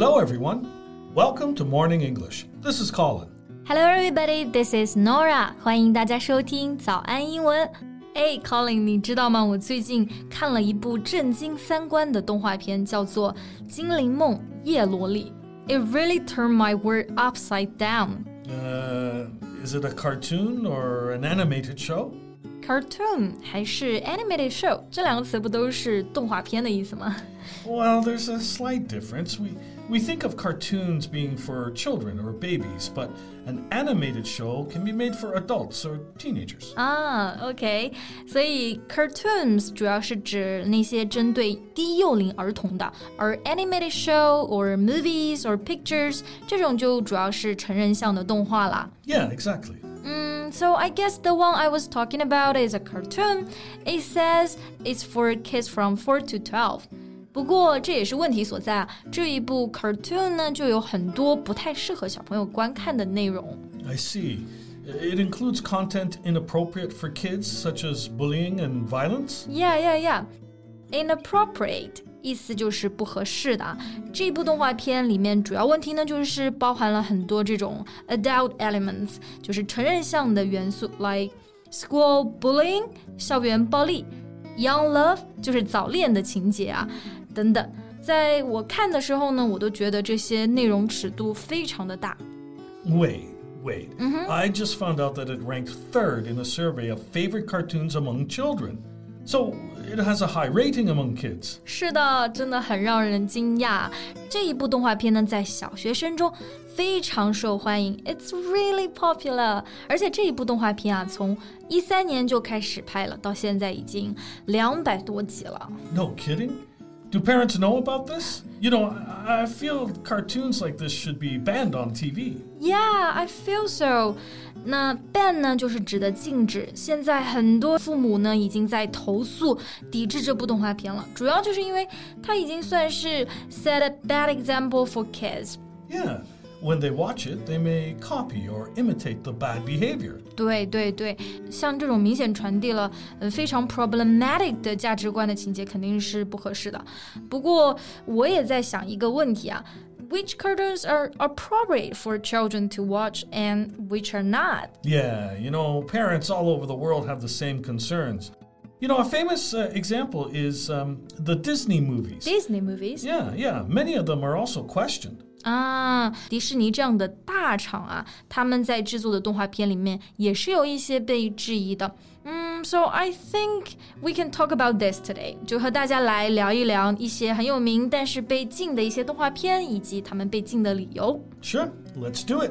Hello, everyone. Welcome to Morning English. This is Colin. Hello, everybody. This is Norah. 欢迎大家收听早安英文。哎，Colin，你知道吗？我最近看了一部震惊三观的动画片，叫做《精灵梦叶罗丽》。It really turned my world upside down. Uh, is it a cartoon or an animated show? Cartoon 还是 animated show 这两个词不都是动画片的意思吗？Well, there's a slight difference. We we think of cartoons being for children or babies, but an animated show can be made for adults or teenagers. 啊，OK，所以 cartoons 主要是指那些针对低幼龄儿童的，而 animated show or movies or pictures 这种就主要是成人向的动画啦。Yeah, exactly. Mm, so I guess the one I was talking about is a cartoon. It says it's for kids from 4 to 12. 不过这也是问题所在啊！这一部 cartoon 呢，就有很多不太适合小朋友观看的内容。I see. It includes content inappropriate for kids, such as bullying and violence. Yeah, yeah, yeah. Inappropriate 意思就是不合适的。这部动画片里面主要问题呢，就是包含了很多这种 adult elements，就是成人向的元素，like school bullying 校园暴力，young love 就是早恋的情节啊，等等。在我看的时候呢，我都觉得这些内容尺度非常的大。Wait. Wait, mm -hmm. I just found out that it ranked third in a survey of favorite cartoons among children. So it has a high rating among kids. 是的，真的很让人惊讶。这一部动画片呢，在小学生中非常受欢迎，It's really popular。而且这一部动画片啊，从一三年就开始拍了，到现在已经两百多集了。No kidding. Do parents know about this? You know, I feel cartoons like this should be banned on TV. Yeah, I feel so. 那 ban 呢，就是指的禁止。现在很多父母呢，已经在投诉抵制这部动画片了，主要就是因为它已经算是 set a bad example for kids. Yeah when they watch it, they may copy or imitate the bad behavior. 对对对，像这种明显传递了呃非常 problematic 的价值观的情节，肯定是不合适的。不过我也在想一个问题啊。Which cartoons are appropriate for children to watch and which are not? Yeah, you know, parents all over the world have the same concerns. You know, a famous uh, example is um, the Disney movies. Disney movies? Yeah, yeah. Many of them are also questioned. 啊，迪士尼这样的大厂啊，他们在制作的动画片里面也是有一些被质疑的。嗯，So I think we can talk about this today，就和大家来聊一聊一些很有名但是被禁的一些动画片，以及他们被禁的理由。Sure, let's do it.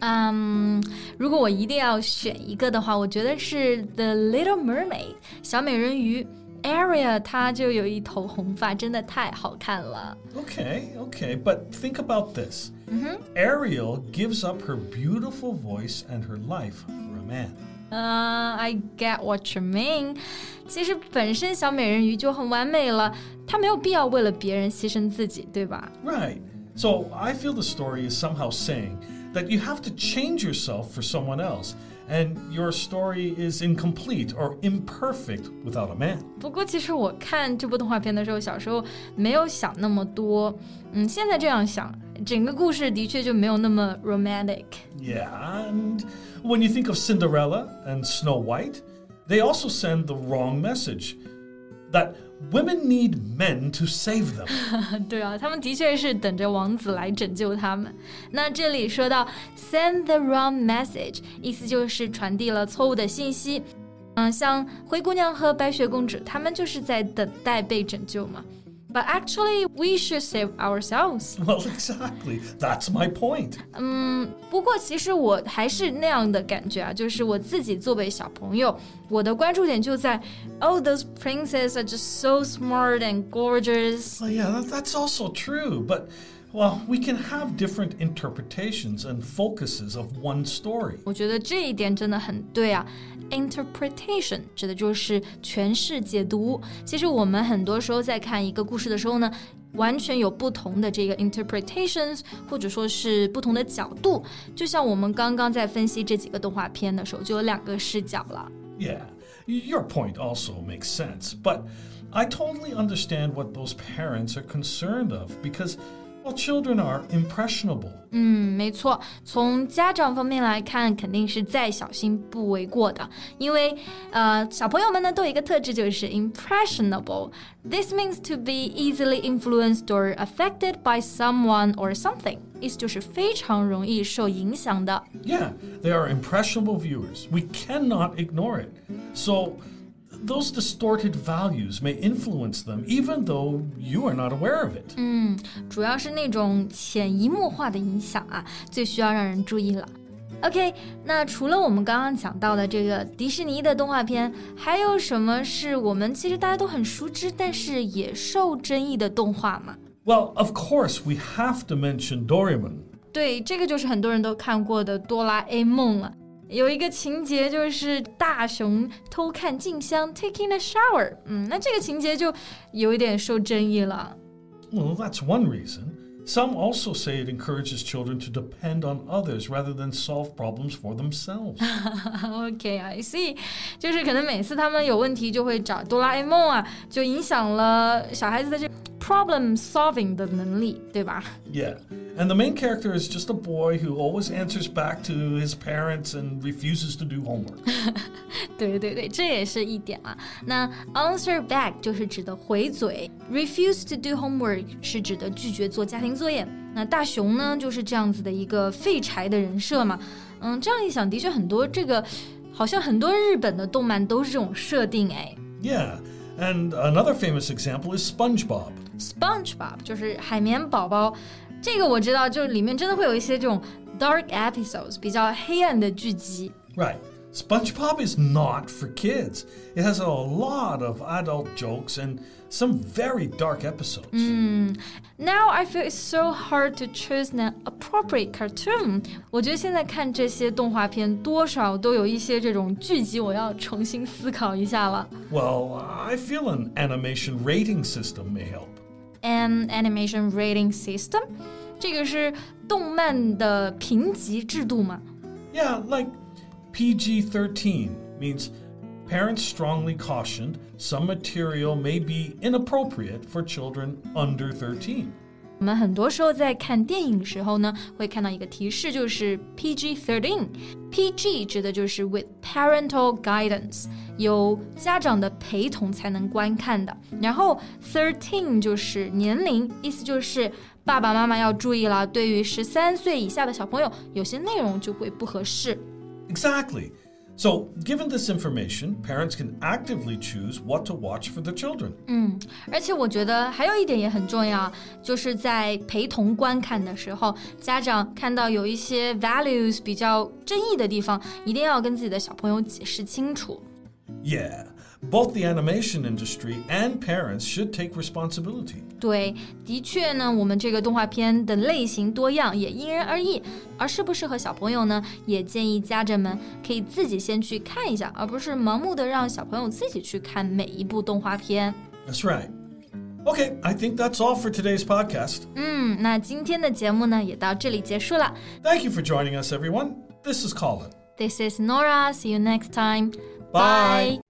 嗯，如果我一定要选一个的话，我觉得是《The Little Mermaid》小美人鱼。Ariel，她就有一头红发，真的太好看了。Okay, okay, but think about this. -hmm. Ariel gives up her beautiful voice and her life for a man. Uh, I get what you mean. 其实本身小美人鱼就很完美了，她没有必要为了别人牺牲自己，对吧？Right. So I feel the story is somehow saying that you have to change yourself for someone else. And your story is incomplete or imperfect without a man. 不过，其实我看这部动画片的时候，小时候没有想那么多。嗯，现在这样想，整个故事的确就没有那么 romantic. Yeah, and when you think of Cinderella and Snow White, they also send the wrong message that women need men to save them. 对啊，他们的确是等着王子来拯救他们。那这里说到 send the wrong message，意思就是传递了错误的信息。嗯，像灰姑娘和白雪公主，她们就是在等待被拯救嘛。but actually, we should save ourselves. Well, exactly. That's my point. 嗯，不过其实我还是那样的感觉啊，就是我自己作为小朋友，我的关注点就在，Oh, those princes are just so smart and gorgeous. Well, yeah, that's also true. But Well, we can have different interpretations and focuses of one story. 我觉得这一点真的很对啊。Interpretation 指的就是诠释、解读。其实我们很多时候在看一个故事的时候呢，完全有不同的这个 interpretations，或者说是不同的角度。就像我们刚刚在分析这几个动画片的时候，就有两个视角了。Yeah, your point also makes sense, but I totally understand what those parents are concerned of because well, children are impressionable. 嗯，没错，从家长方面来看，肯定是再小心不为过的。因为呃，小朋友们呢都有一个特质，就是 impressionable。This means to be easily influenced or affected by someone or something。意思就是非常容易受影响的。Yeah, they are impressionable viewers. We cannot ignore it. So those distorted values may influence them even though you are not aware of it. 嗯，主要是那种潜移默化的影响啊，最需要让人注意了。OK，那除了我们刚刚讲到的这个迪士尼的动画片，还有什么是我们其实大家都很熟知，但是也受争议的动画吗？Well, of course, we have to mention Doraemon. 对，这个就是很多人都看过的哆啦 A 梦了。 有一个情节就是大熊偷看静香 taking a shower，嗯，那这个情节就有一点受争议了。Well, that's one reason. Some also say it encourages children to depend on others rather than solve problems for themselves. okay, I see. 就是可能每次他们有问题就会找哆啦 A 梦啊，就影响了小孩子的这 problem solving 的能力，对吧？Yeah. And the main character is just a boy who always answers back to his parents and refuses to do homework. 对对对，这也是一点啊。那 answer back 就是指的回嘴，refuse to do homework 是指的拒绝做家庭作业。那大雄呢，就是这样子的一个废柴的人设嘛。嗯，这样一想，的确很多这个好像很多日本的动漫都是这种设定哎。Yeah, and another famous example is SpongeBob. SpongeBob 就是海绵宝宝，这个我知道，就里面真的会有一些这种 dark episodes，比较黑暗的剧集。Right. SpongeBob is not for kids. It has a lot of adult jokes and some very dark episodes. Mm. Now I feel it's so hard to choose an appropriate cartoon. 我觉得现在看这些动画片，多少都有一些这种剧集，我要重新思考一下了。Well, I feel an animation rating system may help. An animation rating system? 这个是动漫的评级制度吗？Yeah, like PG 13 means parents strongly cautioned some material may be inappropriate for children under 13. 我们很多时候在看电影的时候呢，会看到一个提示，就是 PG-13。PG 指的就是 with parental guidance，有家长的陪同才能观看的。然后 thirteen 就是年龄，意思就是爸爸妈妈要注意了，对于十三岁以下的小朋友，有些内容就会不合适。Exactly. So, given this information, parents can actively choose what to watch for their children. 嗯，而且我觉得还有一点也很重要，就是在陪同观看的时候，家长看到有一些 values 比较争议的地方，一定要跟自己的小朋友解释清楚。Yeah. both the animation industry and parents should take responsibility. 对，的确呢，我们这个动画片的类型多样，也因人而异。而适不适合小朋友呢，也建议家长们可以自己先去看一下，而不是盲目的让小朋友自己去看每一部动画片。That's right. Okay, I think that's all for today's podcast. 嗯，那今天的节目呢，也到这里结束了。Thank you for joining us, everyone. This is Colin. This is Norah. See you next time. Bye. Bye.